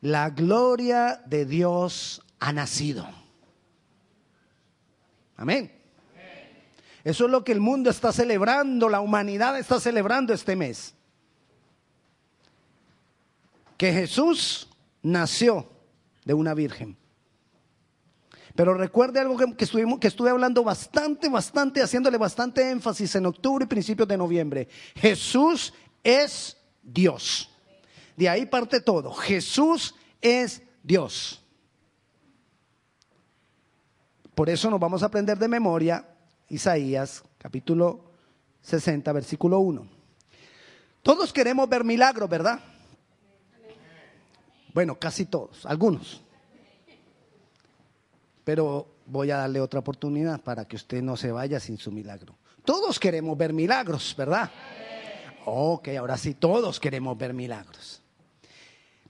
la gloria de Dios ha nacido. Amén. Eso es lo que el mundo está celebrando, la humanidad está celebrando este mes. Que Jesús nació de una virgen. Pero recuerde algo que, estuvimos, que estuve hablando bastante, bastante, haciéndole bastante énfasis en octubre y principios de noviembre. Jesús es Dios. De ahí parte todo. Jesús es Dios. Por eso nos vamos a aprender de memoria Isaías capítulo 60, versículo 1. Todos queremos ver milagros, ¿verdad? Bueno, casi todos, algunos. Pero voy a darle otra oportunidad para que usted no se vaya sin su milagro. Todos queremos ver milagros, ¿verdad? Ok, ahora sí, todos queremos ver milagros.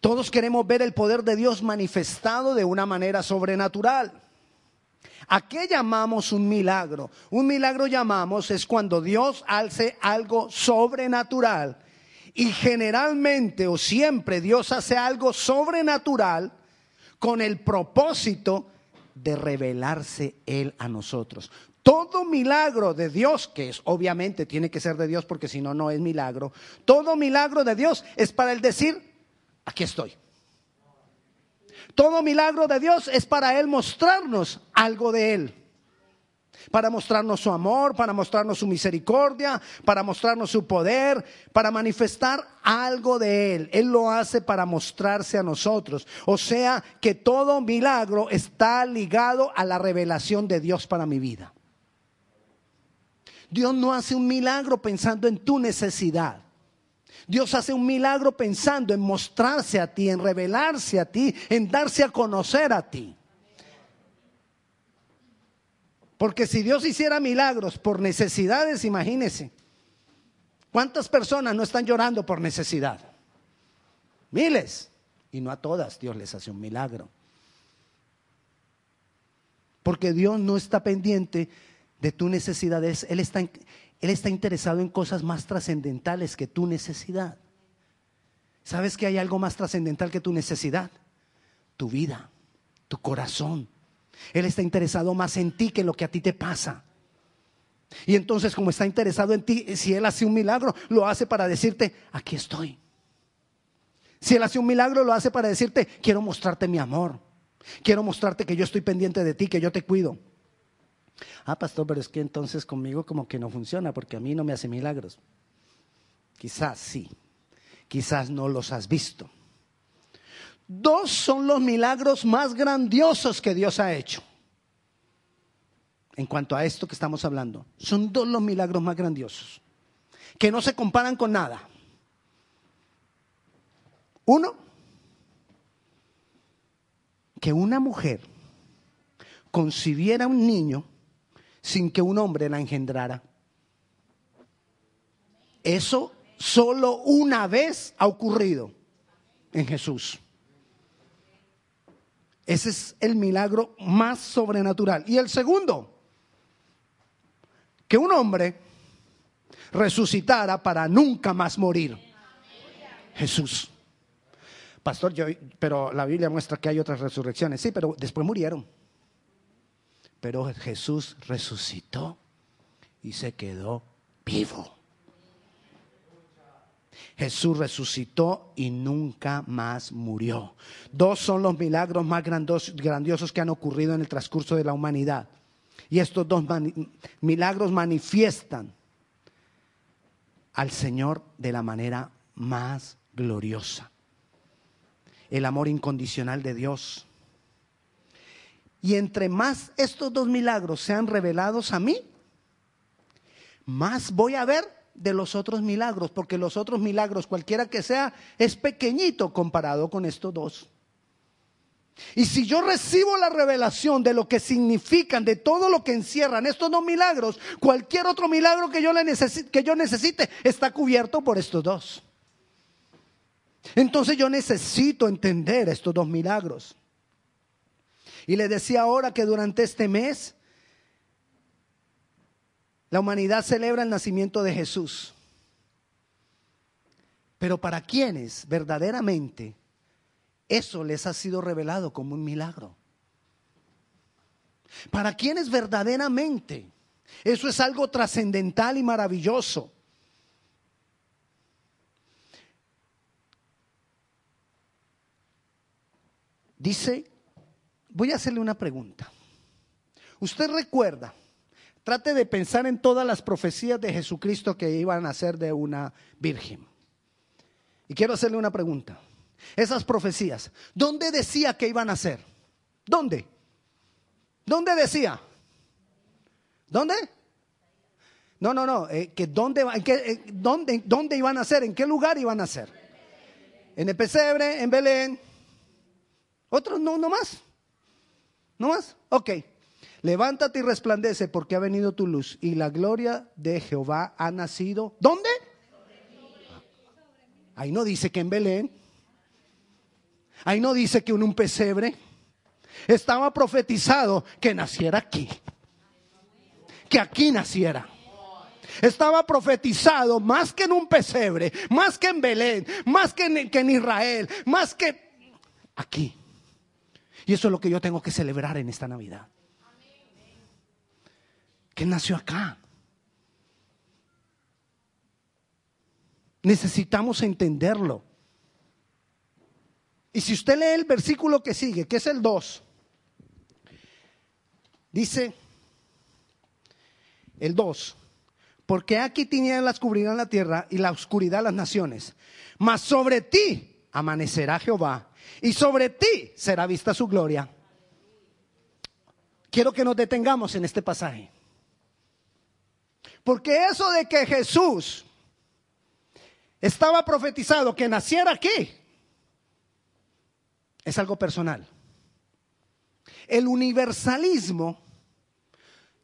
Todos queremos ver el poder de Dios manifestado de una manera sobrenatural. ¿A qué llamamos un milagro? Un milagro llamamos es cuando Dios hace algo sobrenatural. Y generalmente o siempre Dios hace algo sobrenatural con el propósito de revelarse Él a nosotros. Todo milagro de Dios, que es obviamente tiene que ser de Dios porque si no, no es milagro. Todo milagro de Dios es para el decir, aquí estoy. Todo milagro de Dios es para Él mostrarnos algo de Él. Para mostrarnos su amor, para mostrarnos su misericordia, para mostrarnos su poder, para manifestar algo de Él. Él lo hace para mostrarse a nosotros. O sea que todo milagro está ligado a la revelación de Dios para mi vida. Dios no hace un milagro pensando en tu necesidad. Dios hace un milagro pensando en mostrarse a ti, en revelarse a ti, en darse a conocer a ti. Porque si Dios hiciera milagros por necesidades, imagínese, ¿cuántas personas no están llorando por necesidad? Miles. Y no a todas Dios les hace un milagro. Porque Dios no está pendiente de tu necesidad. Él está, él está interesado en cosas más trascendentales que tu necesidad. ¿Sabes que hay algo más trascendental que tu necesidad? Tu vida, tu corazón. Él está interesado más en ti que en lo que a ti te pasa. Y entonces como está interesado en ti, si Él hace un milagro, lo hace para decirte, aquí estoy. Si Él hace un milagro, lo hace para decirte, quiero mostrarte mi amor. Quiero mostrarte que yo estoy pendiente de ti, que yo te cuido. Ah, pastor, pero es que entonces conmigo como que no funciona porque a mí no me hace milagros. Quizás sí, quizás no los has visto. Dos son los milagros más grandiosos que Dios ha hecho. En cuanto a esto que estamos hablando, son dos los milagros más grandiosos, que no se comparan con nada. Uno, que una mujer concibiera un niño sin que un hombre la engendrara. Eso solo una vez ha ocurrido en Jesús. Ese es el milagro más sobrenatural. Y el segundo, que un hombre resucitara para nunca más morir. Jesús. Pastor, pero la Biblia muestra que hay otras resurrecciones. Sí, pero después murieron. Pero Jesús resucitó y se quedó vivo. Jesús resucitó y nunca más murió. Dos son los milagros más grandiosos que han ocurrido en el transcurso de la humanidad. Y estos dos milagros manifiestan al Señor de la manera más gloriosa. El amor incondicional de Dios y entre más estos dos milagros sean revelados a mí, más voy a ver de los otros milagros, porque los otros milagros, cualquiera que sea, es pequeñito comparado con estos dos. Y si yo recibo la revelación de lo que significan, de todo lo que encierran estos dos milagros, cualquier otro milagro que yo, le necesite, que yo necesite está cubierto por estos dos. Entonces yo necesito entender estos dos milagros. Y le decía ahora que durante este mes la humanidad celebra el nacimiento de Jesús. Pero para quienes verdaderamente eso les ha sido revelado como un milagro. Para quienes verdaderamente eso es algo trascendental y maravilloso. Dice, voy a hacerle una pregunta. Usted recuerda, trate de pensar en todas las profecías de Jesucristo que iban a ser de una virgen. Y quiero hacerle una pregunta. Esas profecías, ¿dónde decía que iban a ser? ¿Dónde? ¿Dónde decía? ¿Dónde? No, no, no, eh, que dónde, en eh, dónde, dónde iban a ser, en qué lugar iban a ser. En el pesebre, en Belén. Otros no, no más. ¿No más? Ok. Levántate y resplandece porque ha venido tu luz y la gloria de Jehová ha nacido. ¿Dónde? Ahí no dice que en Belén. Ahí no dice que en un pesebre. Estaba profetizado que naciera aquí. Que aquí naciera. Estaba profetizado más que en un pesebre, más que en Belén, más que en, que en Israel, más que aquí. Y eso es lo que yo tengo que celebrar en esta Navidad. Que nació acá. Necesitamos entenderlo. Y si usted lee el versículo que sigue, que es el 2, dice el 2, porque aquí tinieblas cubrirán la tierra y la oscuridad las naciones, mas sobre ti amanecerá Jehová y sobre ti será vista su gloria. Quiero que nos detengamos en este pasaje. Porque eso de que Jesús estaba profetizado que naciera aquí es algo personal. El universalismo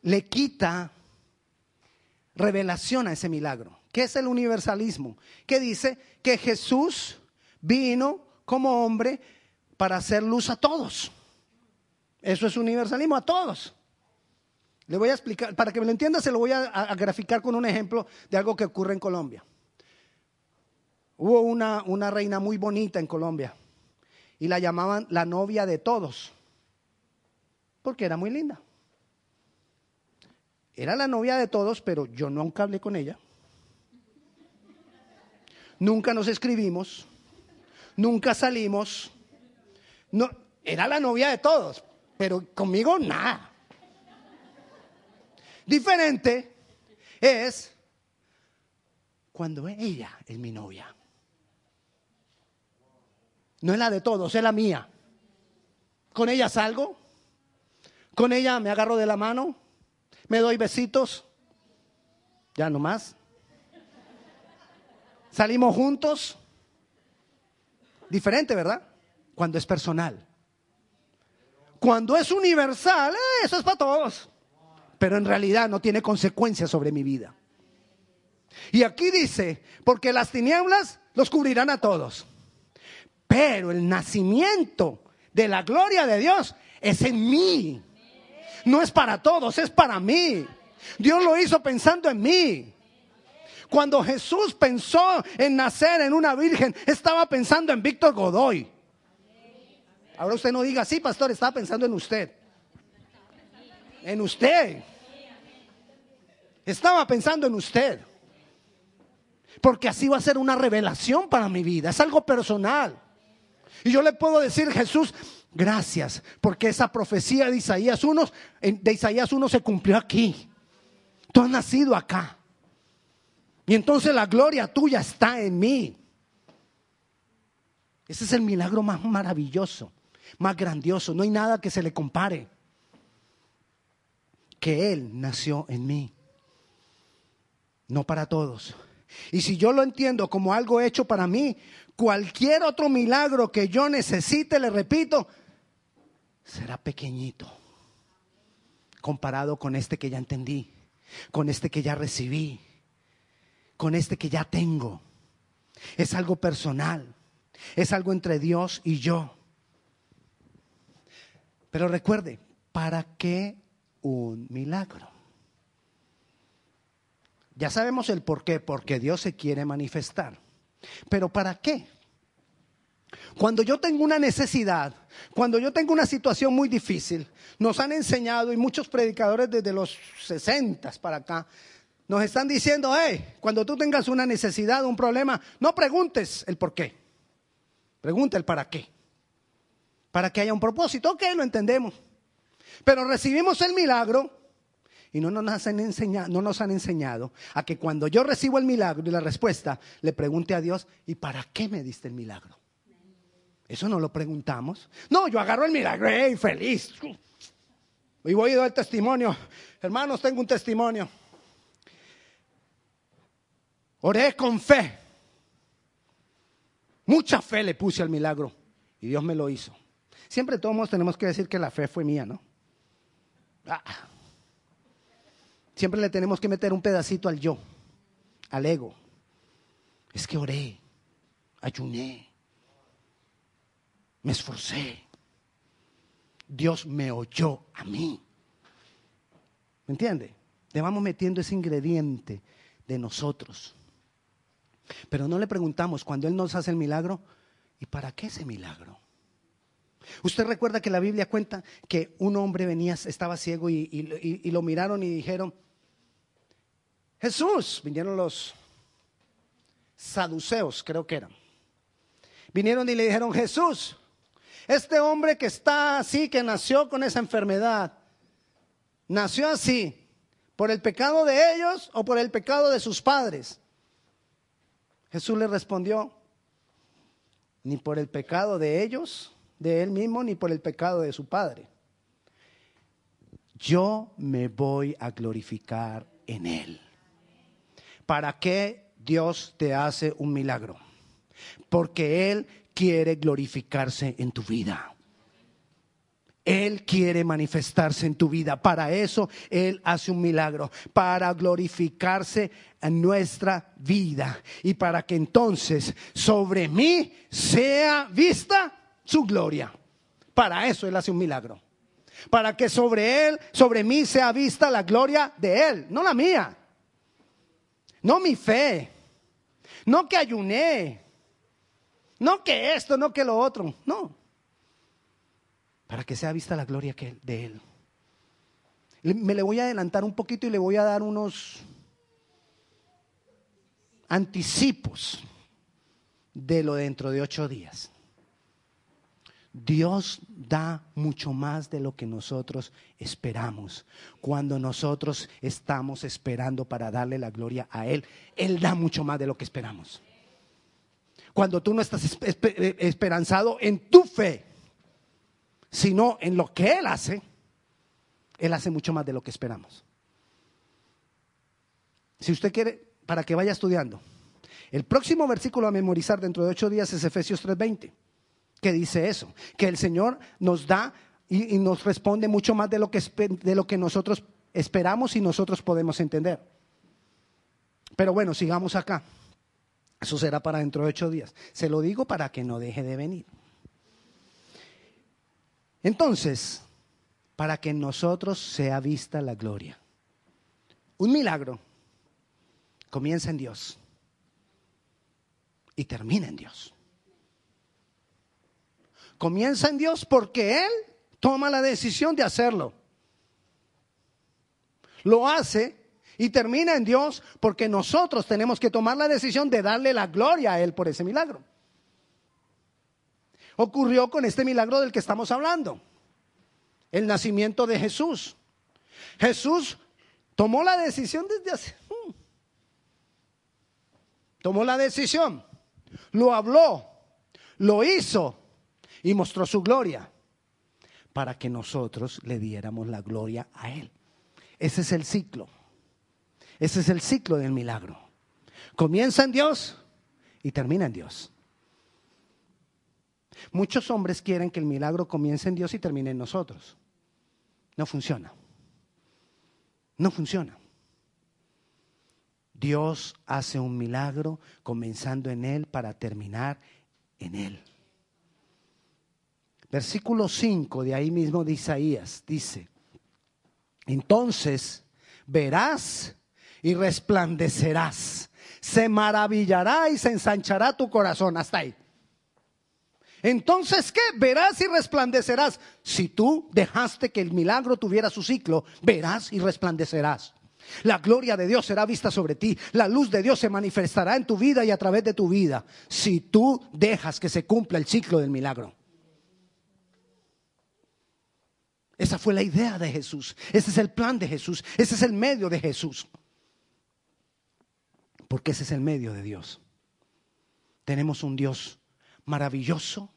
le quita revelación a ese milagro. ¿Qué es el universalismo? Que dice que Jesús vino como hombre para hacer luz a todos. Eso es universalismo, a todos. Le voy a explicar, para que me lo entienda, se lo voy a, graficar con un ejemplo de algo que ocurre en Colombia. Hubo una, una reina muy bonita en Colombia y la llamaban la novia de todos, porque era muy linda. Era la novia de todos, pero yo nunca hablé con ella. Nunca nos escribimos nunca salimos. No, era la novia de todos, pero conmigo nada. Diferente es cuando ella es mi novia. No es la de todos, es la mía. Con ella salgo, con ella me agarro de la mano, me doy besitos, ya no más. Salimos juntos, Diferente, ¿verdad? Cuando es personal. Cuando es universal, eh, eso es para todos. Pero en realidad no tiene consecuencias sobre mi vida. Y aquí dice, porque las tinieblas los cubrirán a todos. Pero el nacimiento de la gloria de Dios es en mí. No es para todos, es para mí. Dios lo hizo pensando en mí. Cuando Jesús pensó en nacer en una virgen, estaba pensando en Víctor Godoy. Ahora usted no diga, sí, pastor, estaba pensando en usted. En usted. Estaba pensando en usted. Porque así va a ser una revelación para mi vida. Es algo personal. Y yo le puedo decir, Jesús, gracias, porque esa profecía de Isaías 1, de Isaías 1 se cumplió aquí. Tú has nacido acá. Y entonces la gloria tuya está en mí. Ese es el milagro más maravilloso, más grandioso. No hay nada que se le compare. Que Él nació en mí. No para todos. Y si yo lo entiendo como algo hecho para mí, cualquier otro milagro que yo necesite, le repito, será pequeñito comparado con este que ya entendí, con este que ya recibí con este que ya tengo. Es algo personal. Es algo entre Dios y yo. Pero recuerde, ¿para qué un milagro? Ya sabemos el por qué, porque Dios se quiere manifestar. Pero ¿para qué? Cuando yo tengo una necesidad, cuando yo tengo una situación muy difícil, nos han enseñado y muchos predicadores desde los 60 para acá nos están diciendo, hey, cuando tú tengas una necesidad, un problema, no preguntes el por qué, pregunta el para qué, para que haya un propósito, ok, lo entendemos, pero recibimos el milagro y no nos, han enseñado, no nos han enseñado a que cuando yo recibo el milagro y la respuesta, le pregunte a Dios, ¿y para qué me diste el milagro? Eso no lo preguntamos. No, yo agarro el milagro, hey, feliz. Y voy a dar testimonio. Hermanos, tengo un testimonio. Oré con fe. Mucha fe le puse al milagro. Y Dios me lo hizo. Siempre todos tenemos que decir que la fe fue mía, ¿no? Ah. Siempre le tenemos que meter un pedacito al yo, al ego. Es que oré, ayuné, me esforcé. Dios me oyó a mí. ¿Me entiende? Le vamos metiendo ese ingrediente de nosotros. Pero no le preguntamos cuando Él nos hace el milagro, ¿y para qué ese milagro? Usted recuerda que la Biblia cuenta que un hombre venía, estaba ciego y, y lo miraron y dijeron, Jesús, vinieron los saduceos, creo que eran. Vinieron y le dijeron, Jesús, este hombre que está así, que nació con esa enfermedad, nació así, por el pecado de ellos o por el pecado de sus padres. Jesús le respondió, ni por el pecado de ellos, de él mismo, ni por el pecado de su padre. Yo me voy a glorificar en él. ¿Para qué Dios te hace un milagro? Porque Él quiere glorificarse en tu vida. Él quiere manifestarse en tu vida. Para eso Él hace un milagro, para glorificarse en nuestra vida y para que entonces sobre mí sea vista su gloria. Para eso Él hace un milagro. Para que sobre Él, sobre mí sea vista la gloria de Él, no la mía. No mi fe. No que ayuné. No que esto, no que lo otro, no. Para que sea vista la gloria de Él. Me le voy a adelantar un poquito y le voy a dar unos anticipos de lo dentro de ocho días. Dios da mucho más de lo que nosotros esperamos. Cuando nosotros estamos esperando para darle la gloria a Él, Él da mucho más de lo que esperamos cuando tú no estás esperanzado en tu fe, sino en lo que Él hace, Él hace mucho más de lo que esperamos. Si usted quiere, para que vaya estudiando, el próximo versículo a memorizar dentro de ocho días es Efesios 3:20, que dice eso, que el Señor nos da y, nos responde mucho más de lo, que, de lo que nosotros esperamos y nosotros podemos entender. Pero bueno, sigamos acá. Eso será para dentro de ocho días. Se lo digo para que no deje de venir. Entonces, para que en nosotros sea vista la gloria. Un milagro comienza en Dios y termina en Dios. Comienza en Dios porque Él toma la decisión de hacerlo. Lo hace y termina en Dios porque nosotros tenemos que tomar la decisión de darle la gloria a Él por ese milagro. Ocurrió con este milagro del que estamos hablando, el nacimiento de Jesús. Jesús tomó la decisión desde hace... Hmm. tomó la decisión, lo habló, lo hizo y mostró su gloria para que nosotros le diéramos la gloria a Él. Ese es el ciclo. Ese es el ciclo del milagro. Comienza en Dios y termina en Dios. Muchos hombres quieren que el milagro comience en Dios y termine en nosotros. No funciona. No funciona. Dios hace un milagro comenzando en Él para terminar en Él. Versículo 5 de ahí mismo de Isaías dice, entonces verás y resplandecerás. Se maravillará y se ensanchará tu corazón. Hasta ahí. Entonces, ¿qué? Verás y resplandecerás. Si tú dejaste que el milagro tuviera su ciclo, verás y resplandecerás. La gloria de Dios será vista sobre ti. La luz de Dios se manifestará en tu vida y a través de tu vida. Si tú dejas que se cumpla el ciclo del milagro. Esa fue la idea de Jesús. Ese es el plan de Jesús. Ese es el medio de Jesús. Porque ese es el medio de Dios. Tenemos un Dios maravilloso,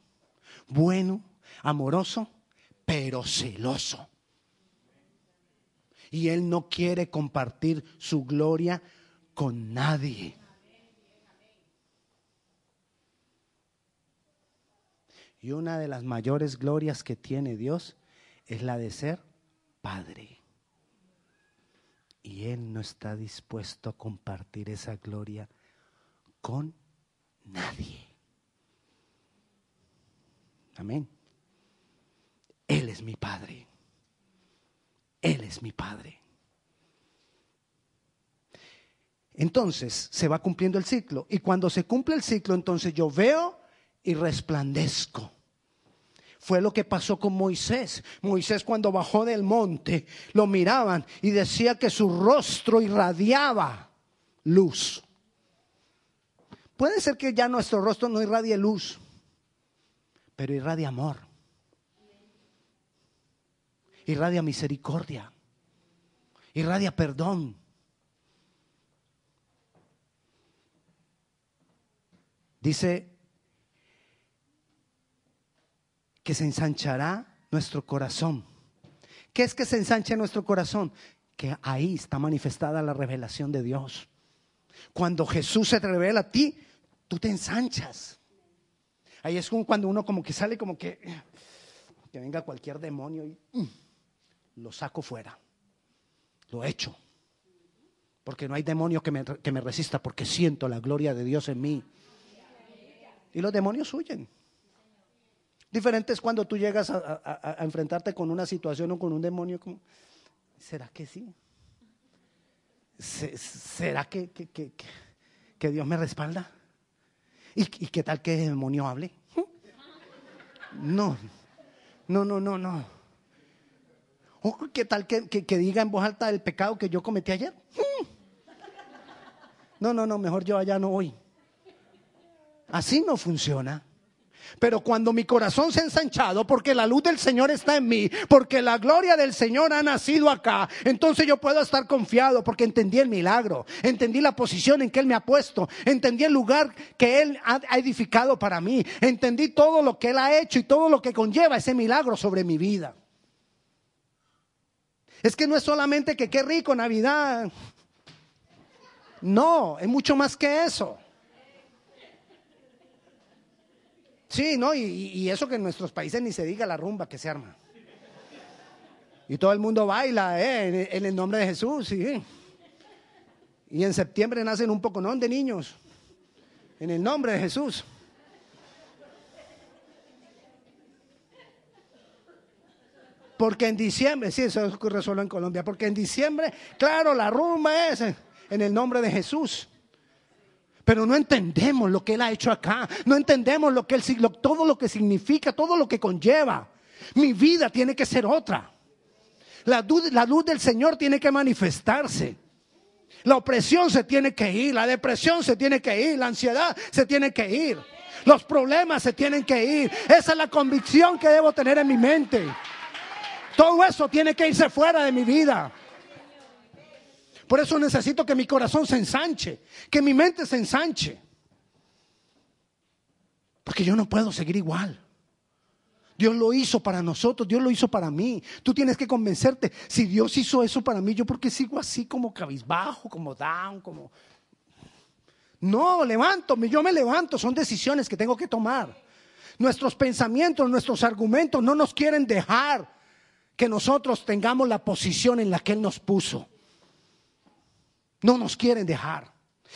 bueno, amoroso, pero celoso. Y Él no quiere compartir su gloria con nadie. Y una de las mayores glorias que tiene Dios es la de ser Padre. Y Él no está dispuesto a compartir esa gloria con nadie. Amén. Él es mi Padre. Él es mi Padre. Entonces se va cumpliendo el ciclo. Y cuando se cumple el ciclo, entonces yo veo y resplandezco. Fue lo que pasó con Moisés. Moisés cuando bajó del monte, lo miraban y decía que su rostro irradiaba luz. Puede ser que ya nuestro rostro no irradie luz, pero irradia amor. Irradia misericordia. Irradia perdón. Dice que se ensanchará nuestro corazón. ¿Qué es que se ensanche nuestro corazón? Que ahí está manifestada la revelación de Dios. Cuando Jesús se revela a ti, tú te ensanchas. Ahí es como cuando uno como que sale como que, que venga cualquier demonio y mm, lo saco fuera. Lo echo. Porque no hay demonio que me, que me resista porque siento la gloria de Dios en mí. Y los demonios huyen. Diferente es cuando tú llegas a, enfrentarte con una situación o con un demonio. Como, ¿Será que sí? ¿Será que, que, Dios me respalda? ¿Y, qué tal que el demonio hable? No, no, no, no, no. ¿O qué tal que, que, diga en voz alta el pecado que yo cometí ayer? No, no, no, mejor yo allá no voy. Así no funciona. Pero cuando mi corazón se ha ensanchado, porque la luz del Señor está en mí, porque la gloria del Señor ha nacido acá, entonces yo puedo estar confiado porque entendí el milagro, entendí la posición en que Él me ha puesto, entendí el lugar que Él ha edificado para mí, entendí todo lo que Él ha hecho y todo lo que conlleva ese milagro sobre mi vida. Es que no es solamente que qué rico Navidad. No, es mucho más que eso. Sí, ¿no? Y, eso que en nuestros países ni se diga la rumba que se arma. Y todo el mundo baila ¿eh? en, el nombre de Jesús, sí. Y en septiembre nacen un poco, ¿no? De niños. En el nombre de Jesús. Porque en diciembre, sí, eso ocurre solo en Colombia, porque en diciembre, claro, la rumba es en el nombre de Jesús pero no entendemos lo que Él ha hecho acá. No entendemos lo que él, todo lo que significa, todo lo que conlleva. Mi vida tiene que ser otra. La, la luz del Señor tiene que manifestarse. La opresión se tiene que ir, la depresión se tiene que ir, la ansiedad se tiene que ir. Los problemas se tienen que ir. Esa es la convicción que debo tener en mi mente. Todo eso tiene que irse fuera de mi vida. Por eso necesito que mi corazón se ensanche, que mi mente se ensanche. Porque yo no puedo seguir igual. Dios lo hizo para nosotros, Dios lo hizo para mí. Tú tienes que convencerte, si Dios hizo eso para mí, yo porque sigo así como cabizbajo, como down, como... No, levanto, yo me levanto, son decisiones que tengo que tomar. Nuestros pensamientos, nuestros argumentos no nos quieren dejar que nosotros tengamos la posición en la que Él nos puso. No nos quieren dejar.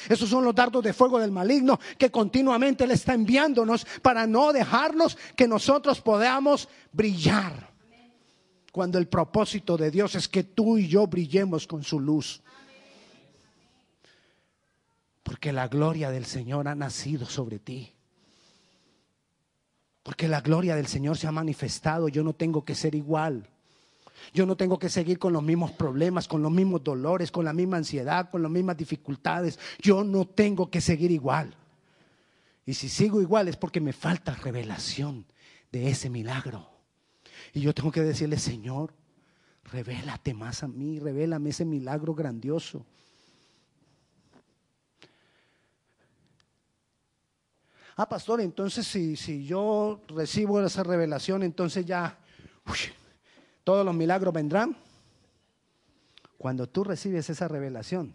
Esos son los dardos de fuego del maligno que continuamente le está enviándonos para no dejarnos que nosotros podamos brillar. Cuando el propósito de Dios es que tú y yo brillemos con su luz. Porque la gloria del Señor ha nacido sobre ti. Porque la gloria del Señor se ha manifestado. Yo no tengo que ser igual. Yo no tengo que seguir con los mismos problemas, con los mismos dolores, con la misma ansiedad, con las mismas dificultades. Yo no tengo que seguir igual. Y si sigo igual es porque me falta revelación de ese milagro. Y yo tengo que decirle, Señor, revélate más a mí, revélame ese milagro grandioso. Ah, pastor, entonces si, si yo recibo esa revelación, entonces ya todos los milagros vendrán. Cuando tú recibes esa revelación,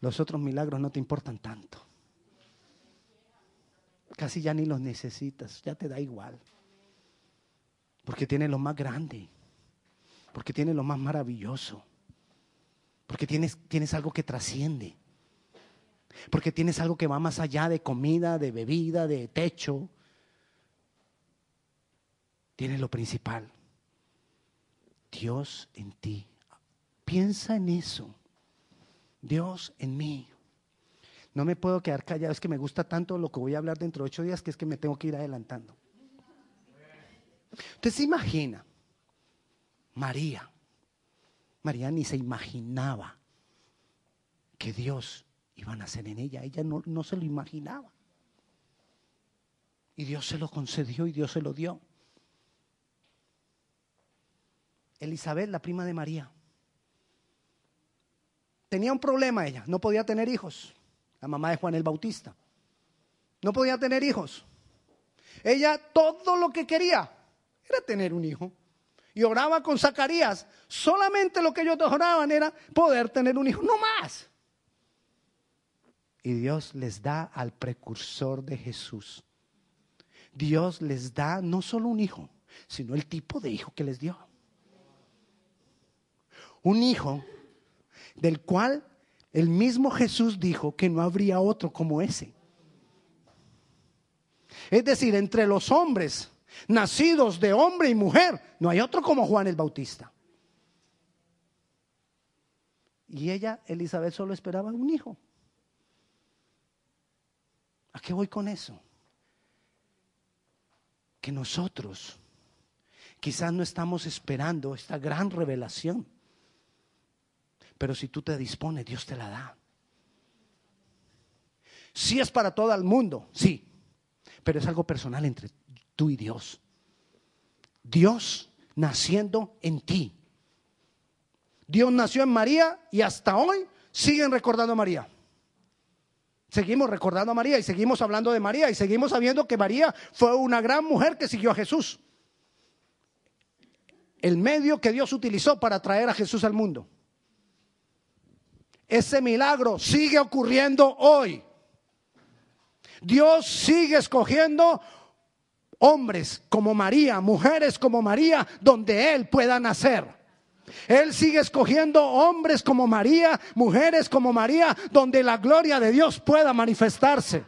los otros milagros no te importan tanto. Casi ya ni los necesitas, ya te da igual. Porque tiene lo más grande, porque tiene lo más maravilloso, porque tienes, tienes algo que trasciende. Porque tienes algo que va más allá de comida, de bebida, de techo. Tienes lo principal. Dios en ti. Piensa en eso. Dios en mí. No me puedo quedar callado. Es que me gusta tanto lo que voy a hablar dentro de ocho días que es que me tengo que ir adelantando. Usted se imagina, María. María ni se imaginaba que Dios iban a ser en ella. Ella no, no se lo imaginaba. Y Dios se lo concedió y Dios se lo dio. Elizabeth, la prima de María. Tenía un problema ella, no podía tener hijos. La mamá de Juan el Bautista. No podía tener hijos. Ella todo lo que quería era tener un hijo. Y oraba con Zacarías. Solamente lo que ellos oraban era poder tener un hijo, no más. Y Dios les da al precursor de Jesús. Dios les da no solo un hijo, sino el tipo de hijo que les dio. Un hijo del cual el mismo Jesús dijo que no habría otro como ese. Es decir, entre los hombres nacidos de hombre y mujer, no hay otro como Juan el Bautista. Y ella, Elizabeth, solo esperaba un hijo. ¿A qué voy con eso? Que nosotros quizás no estamos esperando esta gran revelación, pero si tú te dispones, Dios te la da. Sí es para todo el mundo, sí, pero es algo personal entre tú y Dios. Dios naciendo en ti. Dios nació en María y hasta hoy siguen recordando a María. Seguimos recordando a María y seguimos hablando de María y seguimos sabiendo que María fue una gran mujer que siguió a Jesús. El medio que Dios utilizó para traer a Jesús al mundo. Ese milagro sigue ocurriendo hoy. Dios sigue escogiendo hombres como María, mujeres como María, donde Él pueda nacer. Él sigue escogiendo hombres como María, mujeres como María, donde la gloria de Dios pueda manifestarse.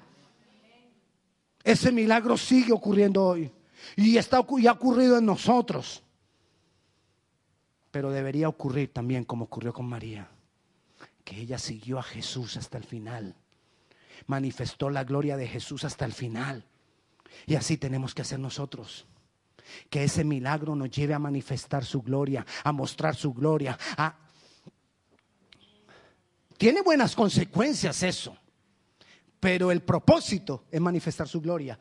Ese milagro sigue ocurriendo hoy y, está, y ha ocurrido en nosotros. Pero debería ocurrir también como ocurrió con María, que ella siguió a Jesús hasta el final, manifestó la gloria de Jesús hasta el final. Y así tenemos que hacer nosotros. Que ese milagro nos lleve a manifestar su gloria, a mostrar su gloria. Tiene buenas consecuencias eso, pero el propósito es manifestar su gloria.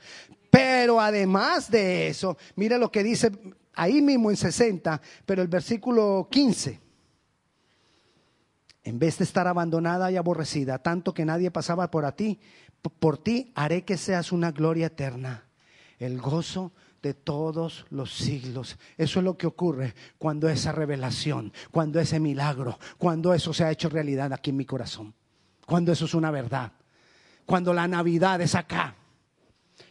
Pero además de eso, mira lo que dice ahí mismo en 60, pero el versículo 15. En vez de estar abandonada y aborrecida, tanto que nadie pasaba por ti, por ti haré que seas una gloria eterna. El gozo de todos los siglos. Eso es lo que ocurre cuando esa revelación, cuando ese milagro, cuando eso se ha hecho realidad aquí en mi corazón, cuando eso es una verdad, cuando la Navidad es acá.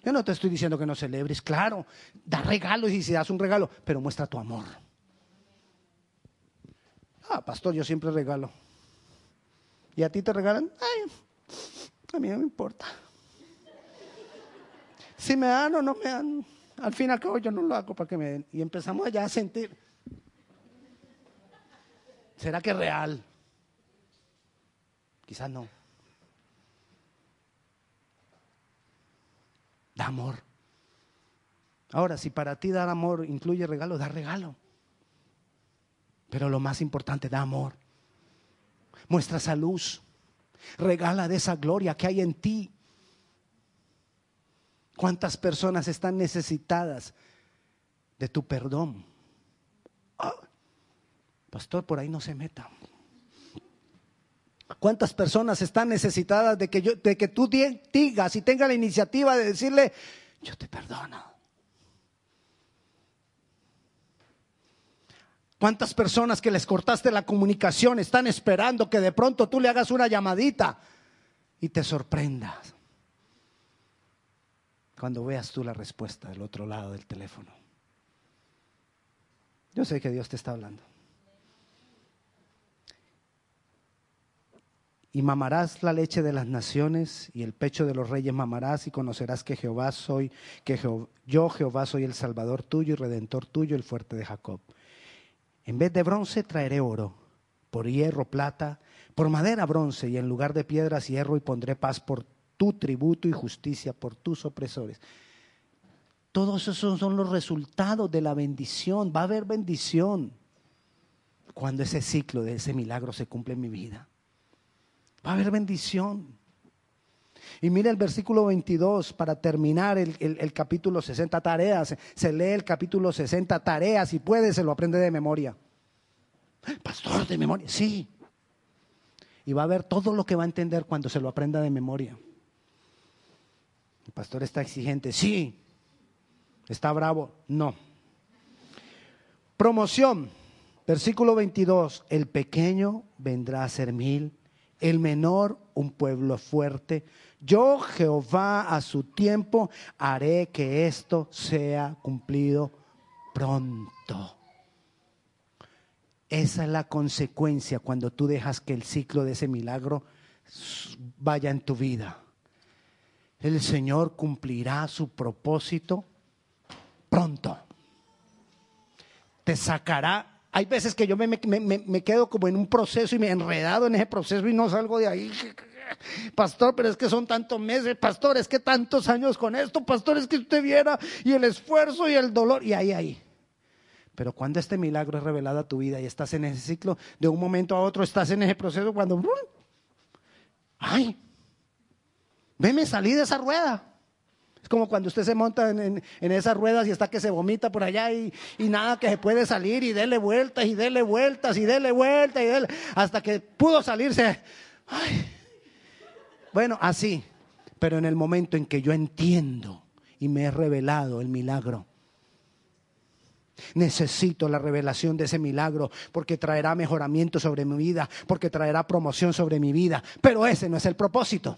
Yo no te estoy diciendo que no celebres, claro, da regalos y si das un regalo, pero muestra tu amor. Ah, pastor, yo siempre regalo. ¿Y a ti te regalan? Ay, a mí no me importa. Si me dan o no me dan, al fin y al cabo yo no lo hago para que me den. Y empezamos allá a sentir. ¿Será que es real? Quizás no. Da amor. Ahora, si para ti dar amor incluye regalo, da regalo. Pero lo más importante, da amor. Muestra esa luz. Regala de esa gloria que hay en ti. ¿Cuántas personas están necesitadas de tu perdón? Ah, pastor, por ahí no se meta. ¿Cuántas personas están necesitadas de que, yo, de que tú digas y tengas la iniciativa de decirle, yo te perdono? ¿Cuántas personas que les cortaste la comunicación están esperando que de pronto tú le hagas una llamadita y te sorprendas? Cuando veas tú la respuesta del otro lado del teléfono. Yo sé que Dios te está hablando. Y mamarás la leche de las naciones y el pecho de los reyes mamarás y conocerás que Jehová soy, que yo Jehová soy el Salvador tuyo y Redentor tuyo, el fuerte de Jacob. En vez de bronce traeré oro, por hierro plata, por madera bronce y en lugar de piedras hierro y pondré paz por tu tributo y justicia por tus opresores. Todos esos son los resultados de la bendición. Va a haber bendición cuando ese ciclo de ese milagro se cumple en mi vida. Va a haber bendición. Y mira el versículo 22 para terminar el, capítulo 60 tareas. Se lee el capítulo 60 tareas y puede, se lo aprende de memoria. Pastor, de memoria, sí. Y va a ver todo lo que va a entender cuando se lo aprenda de memoria. El pastor está exigente, sí. ¿Está bravo? No. Promoción, versículo 22. El pequeño vendrá a ser mil, el menor un pueblo fuerte. Yo, Jehová, a su tiempo haré que esto sea cumplido pronto. Esa es la consecuencia cuando tú dejas que el ciclo de ese milagro vaya en tu vida. El Señor cumplirá su propósito pronto. Te sacará. Hay veces que yo me, quedo como en un proceso y me he enredado en ese proceso y no salgo de ahí. Pastor, pero es que son tantos meses, pastor, es que tantos años con esto, pastor, es que usted viera y el esfuerzo y el dolor, y ahí, ahí. Pero cuando este milagro es revelado a tu vida y estás en ese ciclo, de un momento a otro estás en ese proceso cuando, ay, veme salí de esa rueda. Es como cuando usted se monta en, esas ruedas y está que se vomita por allá y, nada que se puede salir y dele vueltas y dele vueltas y dele vueltas y hasta que pudo salirse. Ay, bueno, así. Pero en el momento en que yo entiendo y me he revelado el milagro, Necesito la revelación de ese milagro porque traerá mejoramiento sobre mi vida, porque traerá promoción sobre mi vida. Pero ese no es el propósito.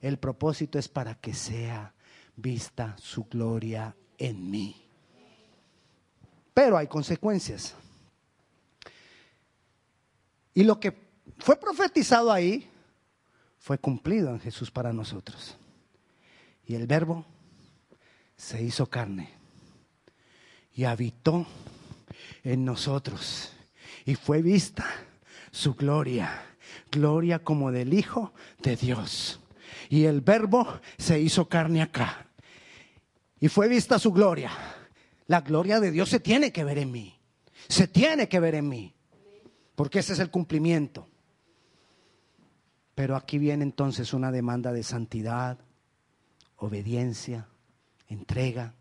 El propósito es para que sea vista su gloria en mí. Pero hay consecuencias. Y lo que fue profetizado ahí fue cumplido en Jesús para nosotros. Y el verbo se hizo carne y habitó en nosotros. Y fue vista su gloria, gloria como del Hijo de Dios. Y el verbo se hizo carne acá. Y fue vista su gloria. La gloria de Dios se tiene que ver en mí. Se tiene que ver en mí. Porque ese es el cumplimiento. Pero aquí viene entonces una demanda de santidad, obediencia, entrega.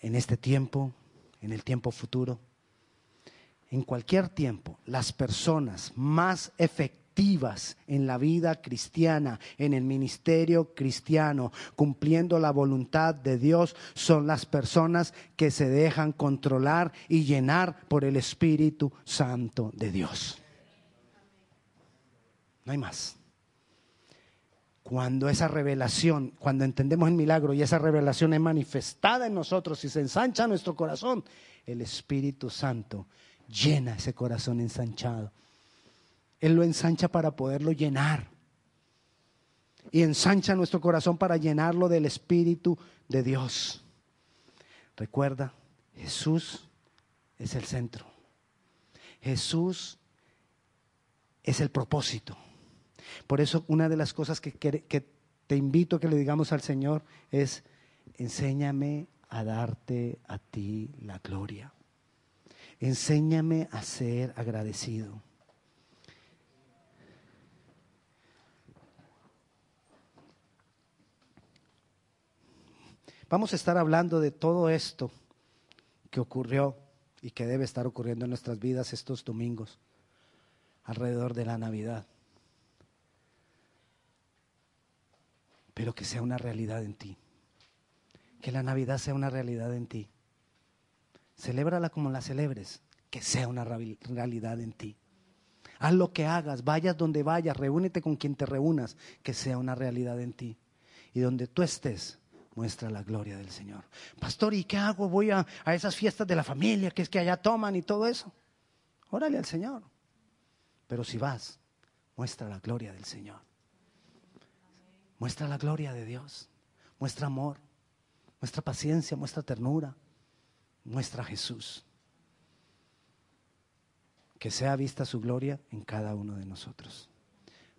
En este tiempo, en el tiempo futuro, en cualquier tiempo, las personas más efectivas en la vida cristiana, en el ministerio cristiano, cumpliendo la voluntad de Dios, son las personas que se dejan controlar y llenar por el Espíritu Santo de Dios. No hay más. Cuando esa revelación, cuando entendemos el milagro y esa revelación es manifestada en nosotros y se ensancha nuestro corazón, el Espíritu Santo llena ese corazón ensanchado. Él lo ensancha para poderlo llenar. Y ensancha nuestro corazón para llenarlo del Espíritu de Dios. Recuerda, Jesús es el centro. Jesús es el propósito. Por eso una de las cosas que, te invito a que le digamos al Señor es, enséñame a darte a ti la gloria. Enséñame a ser agradecido. Vamos a estar hablando de todo esto que ocurrió y que debe estar ocurriendo en nuestras vidas estos domingos alrededor de la Navidad. Pero que sea una realidad en ti. Que la Navidad sea una realidad en ti. Celébrala como la celebres, que sea una realidad en ti. Haz lo que hagas, vayas donde vayas, reúnete con quien te reúnas, que sea una realidad en ti. Y donde tú estés, muestra la gloria del Señor. Pastor, ¿y qué hago? Voy a, a esas fiestas de la familia, que es que allá toman y todo eso. Órale al Señor. Pero si vas, muestra la gloria del Señor. Muestra la gloria de Dios. Muestra amor. Muestra paciencia, muestra ternura. Muestra Jesús. Que sea vista su gloria en cada uno de nosotros.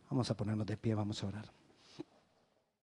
Vamos a ponernos de pie, vamos a orar.